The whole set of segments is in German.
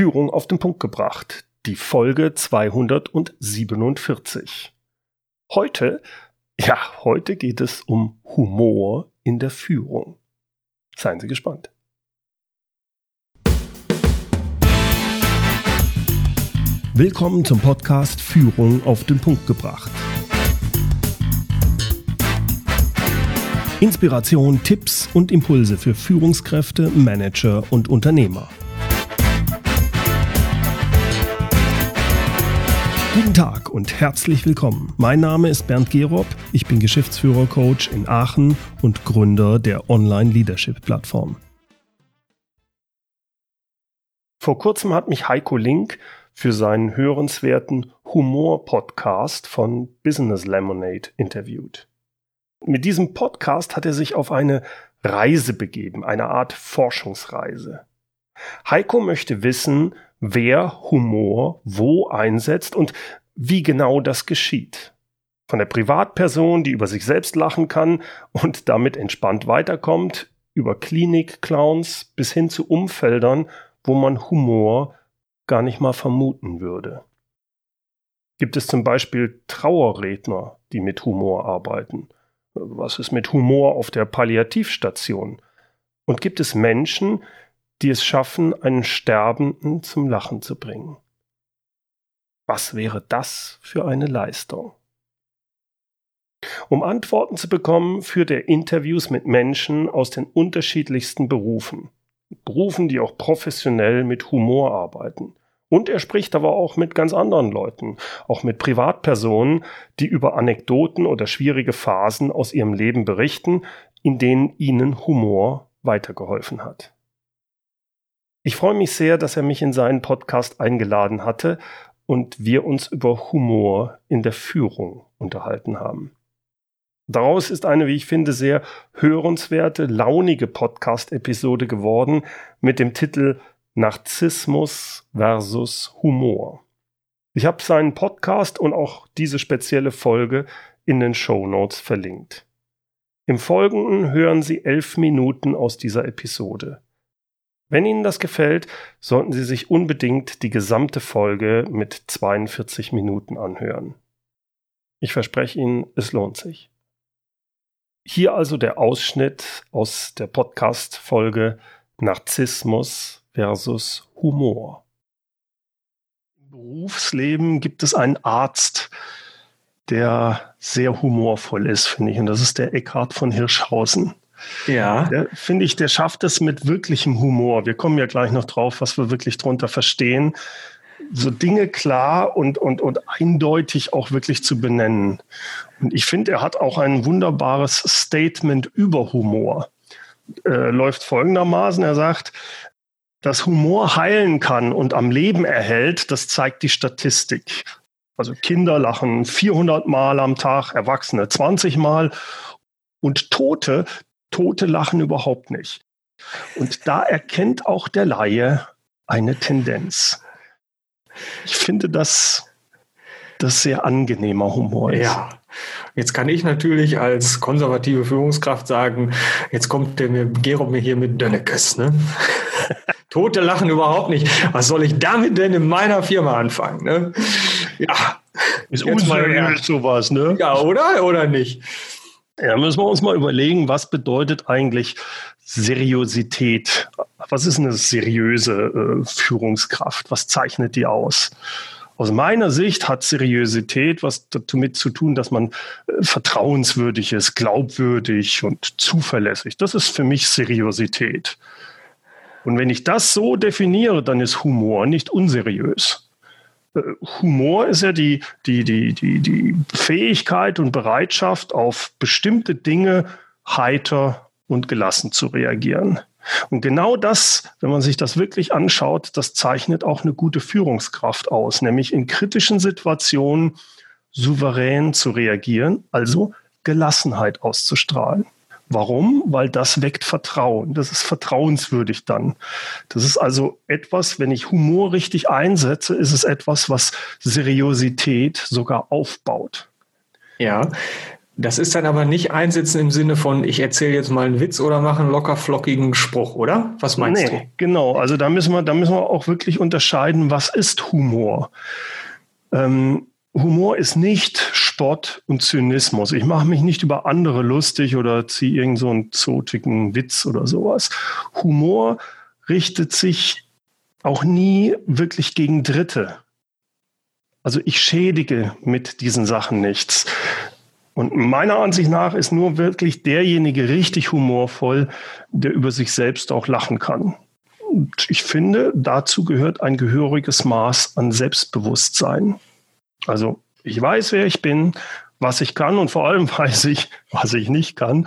Führung auf den Punkt gebracht. Die Folge 247. Heute, ja, heute geht es um Humor in der Führung. Seien Sie gespannt. Willkommen zum Podcast Führung auf den Punkt gebracht. Inspiration, Tipps und Impulse für Führungskräfte, Manager und Unternehmer. Guten Tag und herzlich willkommen. Mein Name ist Bernd Gerob, ich bin Geschäftsführer-Coach in Aachen und Gründer der Online-Leadership-Plattform. Vor kurzem hat mich Heiko Link für seinen hörenswerten Humor-Podcast von Business Lemonade interviewt. Mit diesem Podcast hat er sich auf eine Reise begeben, eine Art Forschungsreise. Heiko möchte wissen, wer Humor wo einsetzt und wie genau das geschieht. Von der Privatperson, die über sich selbst lachen kann und damit entspannt weiterkommt, über Klinik-Clowns bis hin zu Umfeldern, wo man Humor gar nicht mal vermuten würde. Gibt es zum Beispiel Trauerredner, die mit Humor arbeiten? Was ist mit Humor auf der Palliativstation? Und gibt es Menschen, die es schaffen, einen Sterbenden zum Lachen zu bringen? Was wäre das für eine Leistung? Um Antworten zu bekommen, führt er Interviews mit Menschen aus den unterschiedlichsten Berufen. Berufen, die auch professionell mit Humor arbeiten. Und er spricht aber auch mit ganz anderen Leuten, auch mit Privatpersonen, die über Anekdoten oder schwierige Phasen aus ihrem Leben berichten, in denen ihnen Humor weitergeholfen hat. Ich freue mich sehr, dass er mich in seinen Podcast eingeladen hatte und wir uns über Humor in der Führung unterhalten haben. Daraus ist eine, wie ich finde, sehr hörenswerte, launige Podcast-Episode geworden mit dem Titel Narzissmus versus Humor. Ich habe seinen Podcast und auch diese spezielle Folge in den Show Notes verlinkt. Im Folgenden hören Sie elf Minuten aus dieser Episode. Wenn Ihnen das gefällt, sollten Sie sich unbedingt die gesamte Folge mit 42 Minuten anhören. Ich verspreche Ihnen, es lohnt sich. Hier also der Ausschnitt aus der Podcast-Folge Narzissmus versus Humor. Im Berufsleben gibt es einen Arzt, der sehr humorvoll ist, finde ich. Und das ist der Eckhard von Hirschhausen. Ja. Finde ich, der schafft es mit wirklichem Humor. Wir kommen ja gleich noch drauf, was wir wirklich drunter verstehen. So Dinge klar und, und, und eindeutig auch wirklich zu benennen. Und ich finde, er hat auch ein wunderbares Statement über Humor. Äh, läuft folgendermaßen. Er sagt, dass Humor heilen kann und am Leben erhält, das zeigt die Statistik. Also Kinder lachen 400 Mal am Tag, Erwachsene 20 Mal und Tote, Tote lachen überhaupt nicht. Und da erkennt auch der Laie eine Tendenz. Ich finde, dass das sehr angenehmer Humor ist. Ja. Jetzt kann ich natürlich als konservative Führungskraft sagen, jetzt kommt der mir, Gerob mir hier mit Dönnekes, ne? Tote lachen überhaupt nicht. Was soll ich damit denn in meiner Firma anfangen? Ne? Ja. Ist unseriös sowas, ne? Ja, oder? Oder nicht? Ja, müssen wir uns mal überlegen, was bedeutet eigentlich Seriosität? Was ist eine seriöse äh, Führungskraft? Was zeichnet die aus? Aus meiner Sicht hat Seriosität was damit zu tun, dass man äh, vertrauenswürdig ist, glaubwürdig und zuverlässig. Das ist für mich Seriosität. Und wenn ich das so definiere, dann ist Humor nicht unseriös. Humor ist ja die, die, die, die, die Fähigkeit und Bereitschaft, auf bestimmte Dinge heiter und gelassen zu reagieren. Und genau das, wenn man sich das wirklich anschaut, das zeichnet auch eine gute Führungskraft aus, nämlich in kritischen Situationen souverän zu reagieren, also Gelassenheit auszustrahlen. Warum? Weil das weckt Vertrauen. Das ist vertrauenswürdig dann. Das ist also etwas, wenn ich Humor richtig einsetze, ist es etwas, was Seriosität sogar aufbaut. Ja, Das ist dann aber nicht einsetzen im Sinne von, ich erzähle jetzt mal einen Witz oder mache einen locker flockigen Spruch, oder? Was meinst nee, du? Genau, also da müssen wir, da müssen wir auch wirklich unterscheiden, was ist Humor? Ähm, Humor ist nicht Spott und Zynismus. Ich mache mich nicht über andere lustig oder ziehe irgend so zotigen Witz oder sowas. Humor richtet sich auch nie wirklich gegen Dritte. Also ich schädige mit diesen Sachen nichts. Und meiner Ansicht nach ist nur wirklich derjenige richtig humorvoll, der über sich selbst auch lachen kann. Und ich finde, dazu gehört ein gehöriges Maß an Selbstbewusstsein. Also ich weiß, wer ich bin, was ich kann und vor allem weiß ich, was ich nicht kann.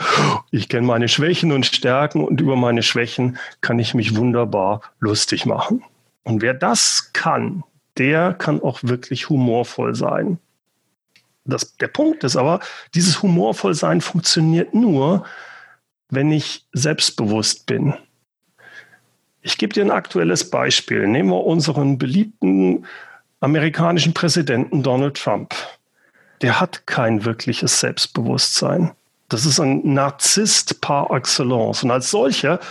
Ich kenne meine Schwächen und Stärken und über meine Schwächen kann ich mich wunderbar lustig machen. Und wer das kann, der kann auch wirklich humorvoll sein. Das, der Punkt ist aber, dieses Humorvollsein funktioniert nur, wenn ich selbstbewusst bin. Ich gebe dir ein aktuelles Beispiel. Nehmen wir unseren beliebten amerikanischen Präsidenten Donald Trump. Der hat kein wirkliches Selbstbewusstsein. Das ist ein Narzisst par excellence. Und als solcher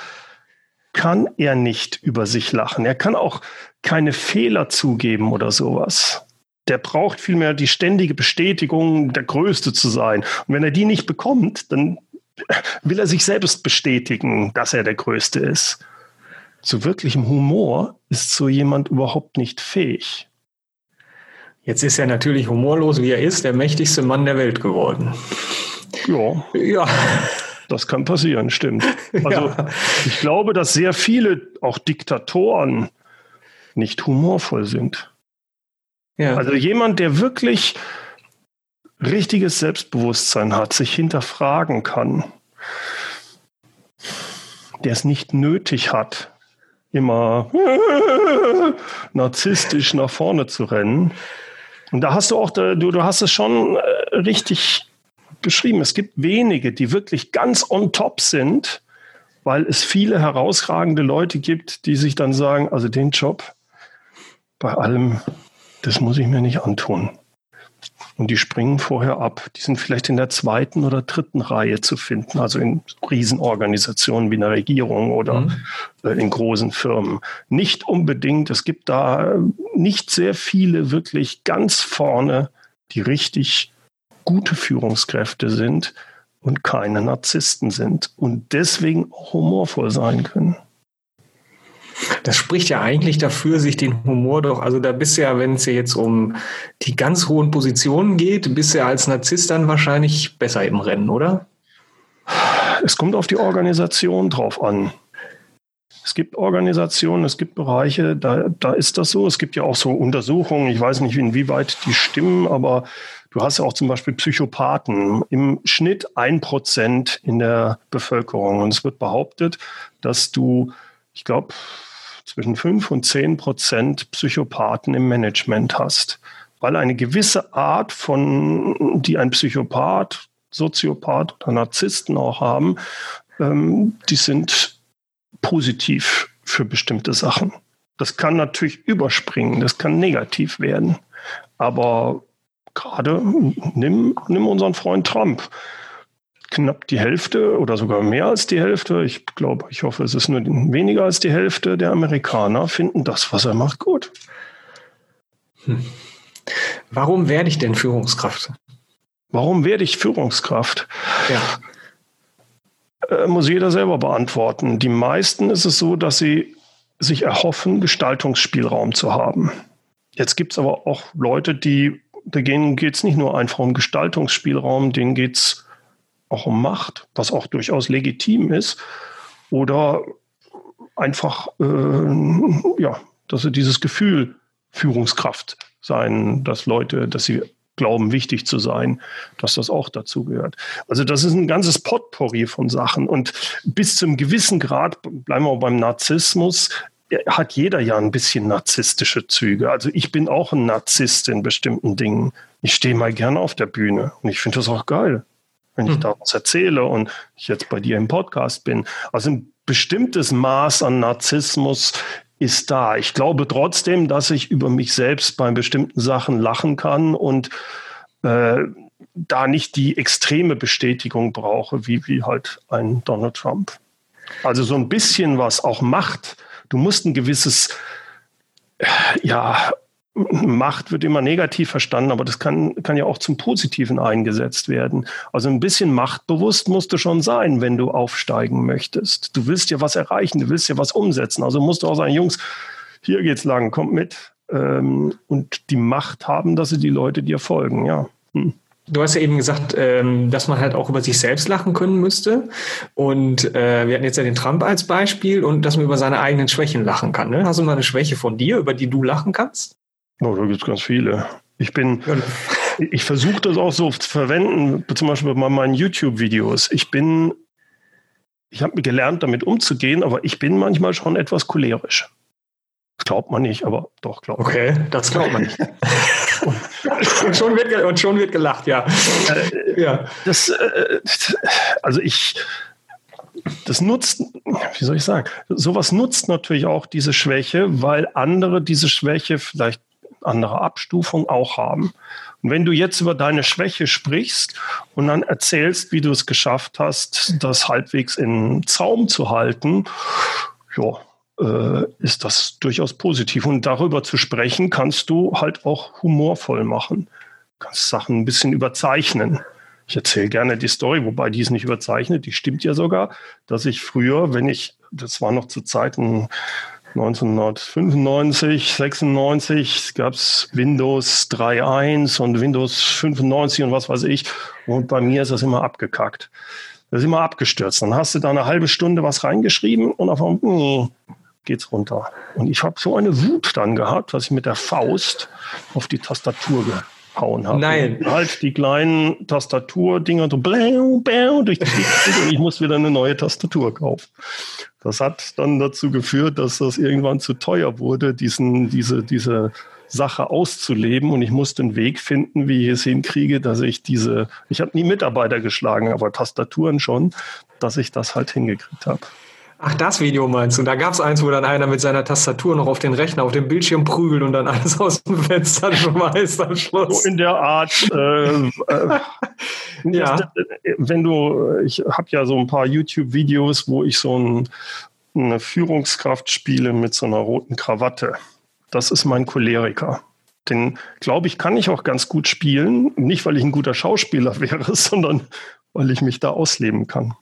kann er nicht über sich lachen. Er kann auch keine Fehler zugeben oder sowas. Der braucht vielmehr die ständige Bestätigung, der Größte zu sein. Und wenn er die nicht bekommt, dann will er sich selbst bestätigen, dass er der Größte ist. Zu wirklichem Humor ist so jemand überhaupt nicht fähig. Jetzt ist er natürlich humorlos, wie er ist, der mächtigste Mann der Welt geworden. Ja. Ja. Das kann passieren, stimmt. Also ja. ich glaube, dass sehr viele, auch Diktatoren, nicht humorvoll sind. Ja. Also jemand, der wirklich richtiges Selbstbewusstsein hat, sich hinterfragen kann, der es nicht nötig hat, immer narzisstisch nach vorne zu rennen. Und da hast du auch, du, du hast es schon äh, richtig beschrieben. Es gibt wenige, die wirklich ganz on top sind, weil es viele herausragende Leute gibt, die sich dann sagen, also den Job bei allem, das muss ich mir nicht antun. Und die springen vorher ab. Die sind vielleicht in der zweiten oder dritten Reihe zu finden, also in Riesenorganisationen wie einer Regierung oder mhm. Äh, in großen Firmen. Nicht unbedingt. Es gibt da nicht sehr viele wirklich ganz vorne, die richtig gute Führungskräfte sind und keine Narzissten sind und deswegen auch humorvoll sein können. Das spricht ja eigentlich dafür, sich den Humor doch, also da bist du ja, wenn es ja jetzt um die ganz hohen Positionen geht, bist du ja als Narzisst dann wahrscheinlich besser im Rennen, oder? Es kommt auf die Organisation drauf an. Es gibt Organisationen, es gibt Bereiche, da, da ist das so. Es gibt ja auch so Untersuchungen, ich weiß nicht, inwieweit die stimmen, aber du hast ja auch zum Beispiel Psychopathen. Im Schnitt ein Prozent in der Bevölkerung. Und es wird behauptet, dass du, ich glaube, zwischen fünf und zehn Prozent Psychopathen im Management hast. Weil eine gewisse Art von, die ein Psychopath, Soziopath oder Narzissten auch haben, ähm, die sind positiv für bestimmte Sachen. Das kann natürlich überspringen, das kann negativ werden. Aber gerade nimm, nimm unseren Freund Trump. Knapp die Hälfte oder sogar mehr als die Hälfte, ich glaube, ich hoffe, es ist nur weniger als die Hälfte der Amerikaner, finden das, was er macht, gut. Hm. Warum werde ich denn Führungskraft? Warum werde ich Führungskraft? Ja äh, muss jeder selber beantworten. Die meisten ist es so, dass sie sich erhoffen, Gestaltungsspielraum zu haben. Jetzt gibt es aber auch Leute, die, denen geht es nicht nur einfach um Gestaltungsspielraum, denen geht es auch um Macht, was auch durchaus legitim ist. Oder einfach, äh, ja, dass sie dieses Gefühl Führungskraft sein, dass Leute, dass sie glauben, wichtig zu sein, dass das auch dazu gehört. Also das ist ein ganzes Potpourri von Sachen. Und bis zum gewissen Grad, bleiben wir auch beim Narzissmus, hat jeder ja ein bisschen narzisstische Züge. Also ich bin auch ein Narzisst in bestimmten Dingen. Ich stehe mal gerne auf der Bühne und ich finde das auch geil, wenn ich hm. da was erzähle und ich jetzt bei dir im Podcast bin. Also ein bestimmtes Maß an Narzissmus ist da. Ich glaube trotzdem, dass ich über mich selbst bei bestimmten Sachen lachen kann und äh, da nicht die extreme Bestätigung brauche, wie, wie halt ein Donald Trump. Also so ein bisschen was auch Macht. Du musst ein gewisses, ja, Macht wird immer negativ verstanden, aber das kann, kann ja auch zum Positiven eingesetzt werden. Also ein bisschen machtbewusst musst du schon sein, wenn du aufsteigen möchtest. Du willst ja was erreichen, du willst ja was umsetzen. Also musst du auch sagen, Jungs, hier geht's lang, kommt mit. Ähm, und die Macht haben, dass sie die Leute dir folgen, ja. Hm. Du hast ja eben gesagt, ähm, dass man halt auch über sich selbst lachen können müsste. Und äh, wir hatten jetzt ja den Trump als Beispiel und dass man über seine eigenen Schwächen lachen kann. Ne? Hast du mal eine Schwäche von dir, über die du lachen kannst? Oh, da gibt es ganz viele. Ich bin, ich versuche das auch so zu verwenden, zum Beispiel bei meinen YouTube-Videos. Ich bin, ich habe gelernt, damit umzugehen, aber ich bin manchmal schon etwas cholerisch. Das glaubt man nicht, aber doch, glaubt man. Okay, das glaubt man nicht. und, schon wird, und schon wird gelacht, ja. Äh, ja. Das, äh, also ich, das nutzt, wie soll ich sagen, sowas nutzt natürlich auch diese Schwäche, weil andere diese Schwäche vielleicht andere Abstufung auch haben. Und wenn du jetzt über deine Schwäche sprichst und dann erzählst, wie du es geschafft hast, das halbwegs in Zaum zu halten, ja, äh, ist das durchaus positiv. Und darüber zu sprechen, kannst du halt auch humorvoll machen. Du kannst Sachen ein bisschen überzeichnen. Ich erzähle gerne die Story, wobei die ist nicht überzeichnet, die stimmt ja sogar, dass ich früher, wenn ich, das war noch zu Zeiten 1995, 96 gab es Windows 3.1 und Windows 95 und was weiß ich. Und bei mir ist das immer abgekackt. Das ist immer abgestürzt. Dann hast du da eine halbe Stunde was reingeschrieben und auf einmal geht's runter. Und ich habe so eine Wut dann gehabt, dass ich mit der Faust auf die Tastatur gehauen habe. Nein. Und halt die kleinen Tastaturdinger so bläu, bläu durch die und ich muss wieder eine neue Tastatur kaufen. Das hat dann dazu geführt, dass das irgendwann zu teuer wurde, diesen, diese, diese Sache auszuleben. Und ich musste einen Weg finden, wie ich es hinkriege, dass ich diese, ich habe nie Mitarbeiter geschlagen, aber Tastaturen schon, dass ich das halt hingekriegt habe. Ach, das Video meinst du? Da gab es eins, wo dann einer mit seiner Tastatur noch auf den Rechner, auf dem Bildschirm prügelt und dann alles aus dem Fenster schmeißt am Schluss. So in der Art. Äh, äh, ja. Wenn du, ich habe ja so ein paar YouTube-Videos, wo ich so ein, eine Führungskraft spiele mit so einer roten Krawatte. Das ist mein Choleriker. Den, glaube ich, kann ich auch ganz gut spielen. Nicht, weil ich ein guter Schauspieler wäre, sondern weil ich mich da ausleben kann.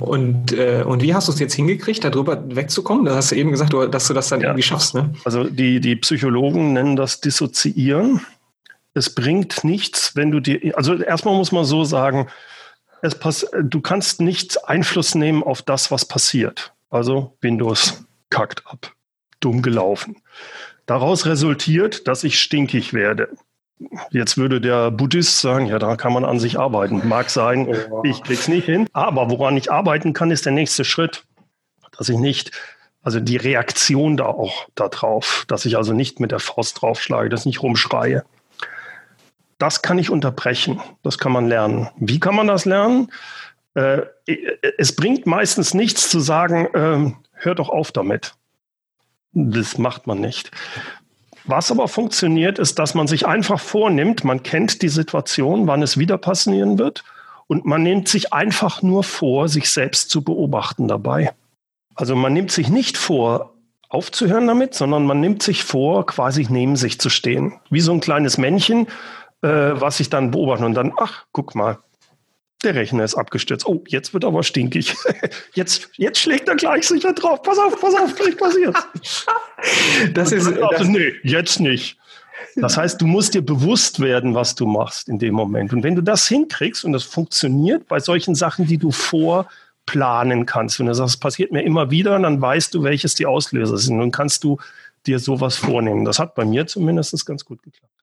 Und, äh, und wie hast du es jetzt hingekriegt, darüber wegzukommen? Da hast du eben gesagt, dass du das dann ja. irgendwie schaffst. Ne? Also die, die Psychologen nennen das Dissoziieren. Es bringt nichts, wenn du dir, also erstmal muss man so sagen, es pass, du kannst nicht Einfluss nehmen auf das, was passiert. Also Windows kackt ab. Dumm gelaufen. Daraus resultiert, dass ich stinkig werde. Jetzt würde der Buddhist sagen, ja, da kann man an sich arbeiten. Mag sein, oh. ich krieg's nicht hin. Aber woran ich arbeiten kann, ist der nächste Schritt, dass ich nicht, also die Reaktion da auch darauf, dass ich also nicht mit der Faust draufschlage, dass ich nicht rumschreie. Das kann ich unterbrechen. Das kann man lernen. Wie kann man das lernen? Äh, es bringt meistens nichts zu sagen, äh, hör doch auf damit. Das macht man nicht. Was aber funktioniert, ist, dass man sich einfach vornimmt, man kennt die Situation, wann es wieder passieren wird und man nimmt sich einfach nur vor, sich selbst zu beobachten dabei. Also man nimmt sich nicht vor, aufzuhören damit, sondern man nimmt sich vor, quasi neben sich zu stehen. Wie so ein kleines Männchen, äh, was sich dann beobachtet und dann, ach, guck mal, der Rechner ist abgestürzt. Oh, jetzt wird aber stinkig. Jetzt, jetzt schlägt er gleich sicher drauf. Pass auf, pass auf, gleich passiert. Das ist. Das nee, jetzt nicht. Das heißt, du musst dir bewusst werden, was du machst in dem Moment. Und wenn du das hinkriegst und das funktioniert bei solchen Sachen, die du vorplanen kannst, wenn du sagst, es passiert mir immer wieder, dann weißt du, welches die Auslöser sind und kannst du dir sowas vornehmen. Das hat bei mir zumindest ganz gut geklappt.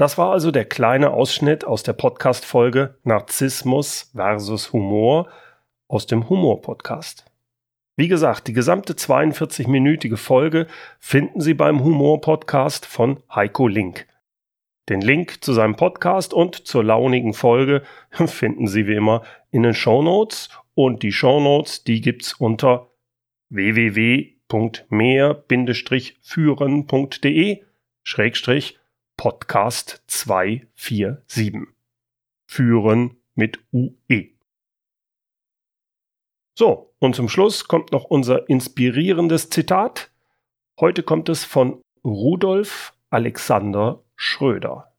Das war also der kleine Ausschnitt aus der Podcast-Folge Narzissmus versus Humor aus dem Humor-Podcast. Wie gesagt, die gesamte 42-minütige Folge finden Sie beim Humor-Podcast von Heiko Link. Den Link zu seinem Podcast und zur launigen Folge finden Sie wie immer in den Show Notes und die Show Notes, die gibt's unter www.mehr-führen.de Schrägstrich Podcast 247. Führen mit UE. So, und zum Schluss kommt noch unser inspirierendes Zitat. Heute kommt es von Rudolf Alexander Schröder.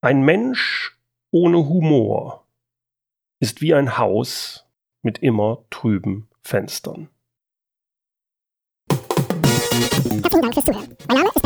Ein Mensch ohne Humor ist wie ein Haus mit immer trüben Fenstern. Herzlichen Dank fürs Zuhören. Mein Name